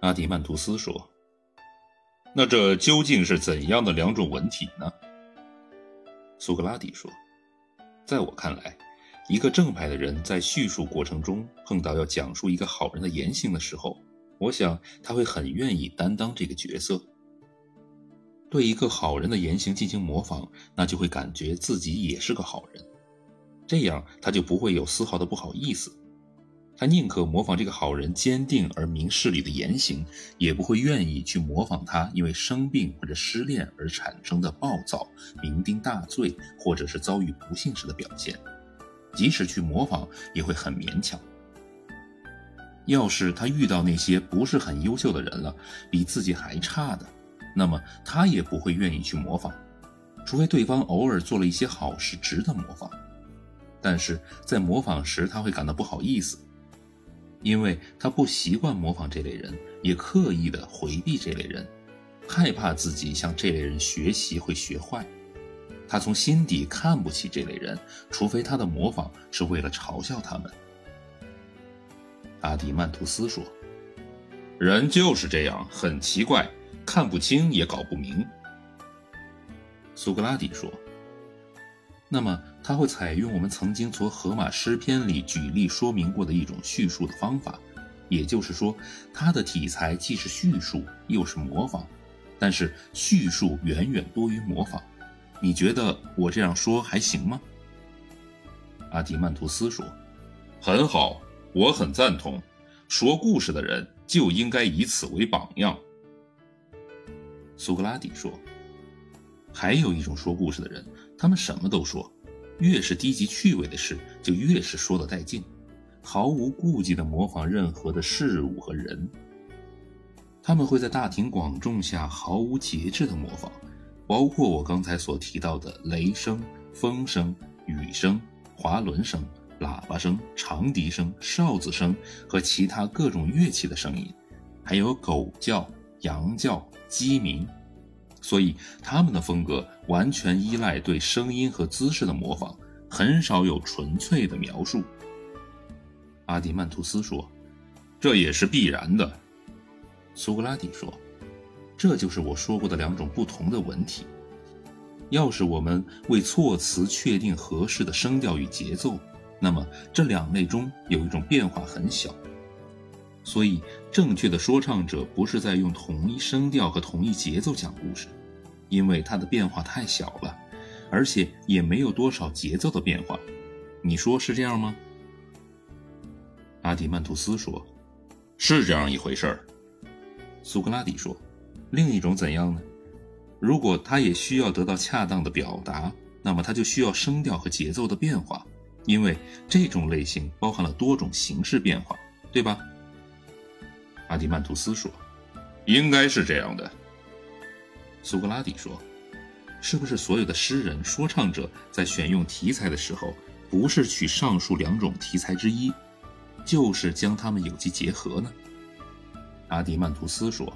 阿迪曼图斯说：“那这究竟是怎样的两种文体呢？”苏格拉底说：“在我看来，一个正派的人在叙述过程中碰到要讲述一个好人的言行的时候，我想他会很愿意担当这个角色。对一个好人的言行进行模仿，那就会感觉自己也是个好人，这样他就不会有丝毫的不好意思。”他宁可模仿这个好人坚定而明事理的言行，也不会愿意去模仿他因为生病或者失恋而产生的暴躁、酩酊大醉，或者是遭遇不幸时的表现。即使去模仿，也会很勉强。要是他遇到那些不是很优秀的人了，比自己还差的，那么他也不会愿意去模仿，除非对方偶尔做了一些好事值得模仿。但是在模仿时，他会感到不好意思。因为他不习惯模仿这类人，也刻意的回避这类人，害怕自己向这类人学习会学坏。他从心底看不起这类人，除非他的模仿是为了嘲笑他们。阿迪曼图斯说：“人就是这样，很奇怪，看不清也搞不明。”苏格拉底说。那么他会采用我们曾经从荷马诗篇里举例说明过的一种叙述的方法，也就是说，他的题材既是叙述又是模仿，但是叙述远远多于模仿。你觉得我这样说还行吗？阿迪曼图斯说：“很好，我很赞同。说故事的人就应该以此为榜样。”苏格拉底说。还有一种说故事的人，他们什么都说，越是低级趣味的事，就越是说得带劲，毫无顾忌地模仿任何的事物和人。他们会在大庭广众下毫无节制地模仿，包括我刚才所提到的雷声、风声、雨声、滑轮声、喇叭声、长笛声、哨子声和其他各种乐器的声音，还有狗叫、羊叫、鸡鸣。所以，他们的风格完全依赖对声音和姿势的模仿，很少有纯粹的描述。阿迪曼图斯说：“这也是必然的。”苏格拉底说：“这就是我说过的两种不同的文体。要是我们为措辞确定合适的声调与节奏，那么这两类中有一种变化很小。所以，正确的说唱者不是在用同一声调和同一节奏讲故事。”因为它的变化太小了，而且也没有多少节奏的变化，你说是这样吗？阿迪曼图斯说：“是这样一回事。”苏格拉底说：“另一种怎样呢？如果他也需要得到恰当的表达，那么他就需要声调和节奏的变化，因为这种类型包含了多种形式变化，对吧？”阿迪曼图斯说：“应该是这样的。”苏格拉底说：“是不是所有的诗人、说唱者在选用题材的时候，不是取上述两种题材之一，就是将它们有机结合呢？”阿迪曼图斯说：“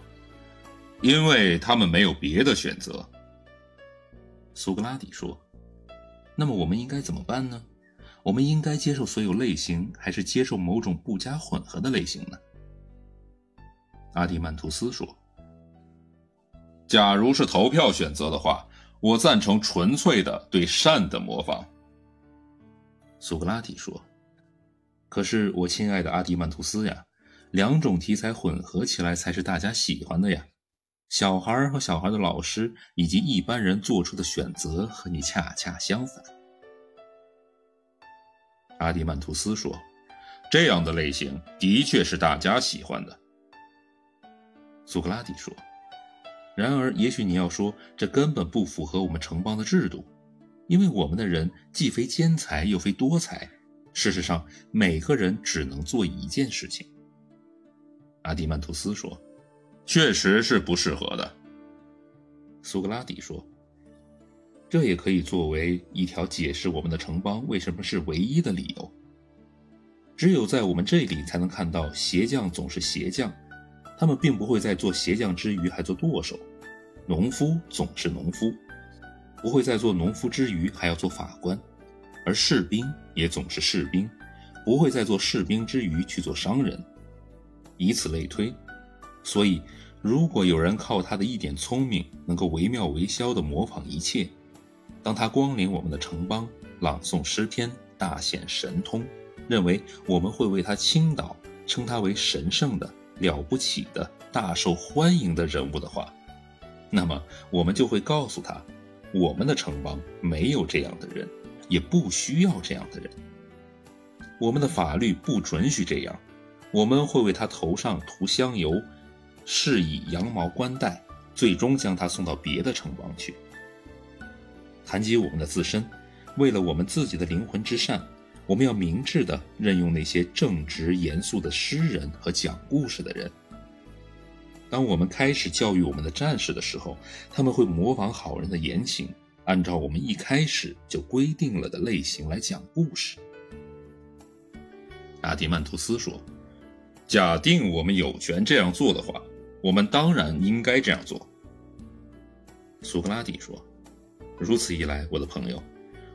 因为他们没有别的选择。”苏格拉底说：“那么我们应该怎么办呢？我们应该接受所有类型，还是接受某种不加混合的类型呢？”阿迪曼图斯说。假如是投票选择的话，我赞成纯粹的对善的模仿。苏格拉底说：“可是，我亲爱的阿迪曼图斯呀，两种题材混合起来才是大家喜欢的呀。小孩和小孩的老师以及一般人做出的选择和你恰恰相反。”阿迪曼图斯说：“这样的类型的确是大家喜欢的。”苏格拉底说。然而，也许你要说，这根本不符合我们城邦的制度，因为我们的人既非兼才又非多才。事实上，每个人只能做一件事情。阿迪曼图斯说：“确实是不适合的。”苏格拉底说：“这也可以作为一条解释我们的城邦为什么是唯一的理由。只有在我们这里才能看到鞋匠总是鞋匠。”他们并不会在做鞋匠之余还做舵手，农夫总是农夫，不会在做农夫之余还要做法官，而士兵也总是士兵，不会在做士兵之余去做商人，以此类推。所以，如果有人靠他的一点聪明，能够惟妙惟肖地模仿一切，当他光临我们的城邦，朗诵诗篇，大显神通，认为我们会为他倾倒，称他为神圣的、了不起的、大受欢迎的人物的话，那么我们就会告诉他，我们的城邦没有这样的人，也不需要这样的人。我们的法律不准许这样，我们会为他头上涂香油。是以羊毛冠带，最终将他送到别的城邦去。谈及我们的自身，为了我们自己的灵魂之善，我们要明智地任用那些正直严肃的诗人和讲故事的人。当我们开始教育我们的战士的时候，他们会模仿好人的言行，按照我们一开始就规定了的类型来讲故事。阿迪曼图斯说：“假定我们有权这样做的话。”我们当然应该这样做，苏格拉底说。如此一来，我的朋友，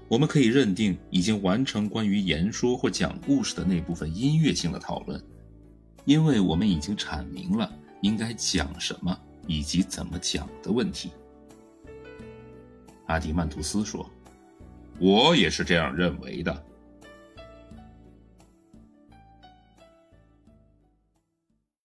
我们可以认定已经完成关于言说或讲故事的那部分音乐性的讨论，因为我们已经阐明了应该讲什么以及怎么讲的问题。阿迪曼图斯说：“我也是这样认为的。”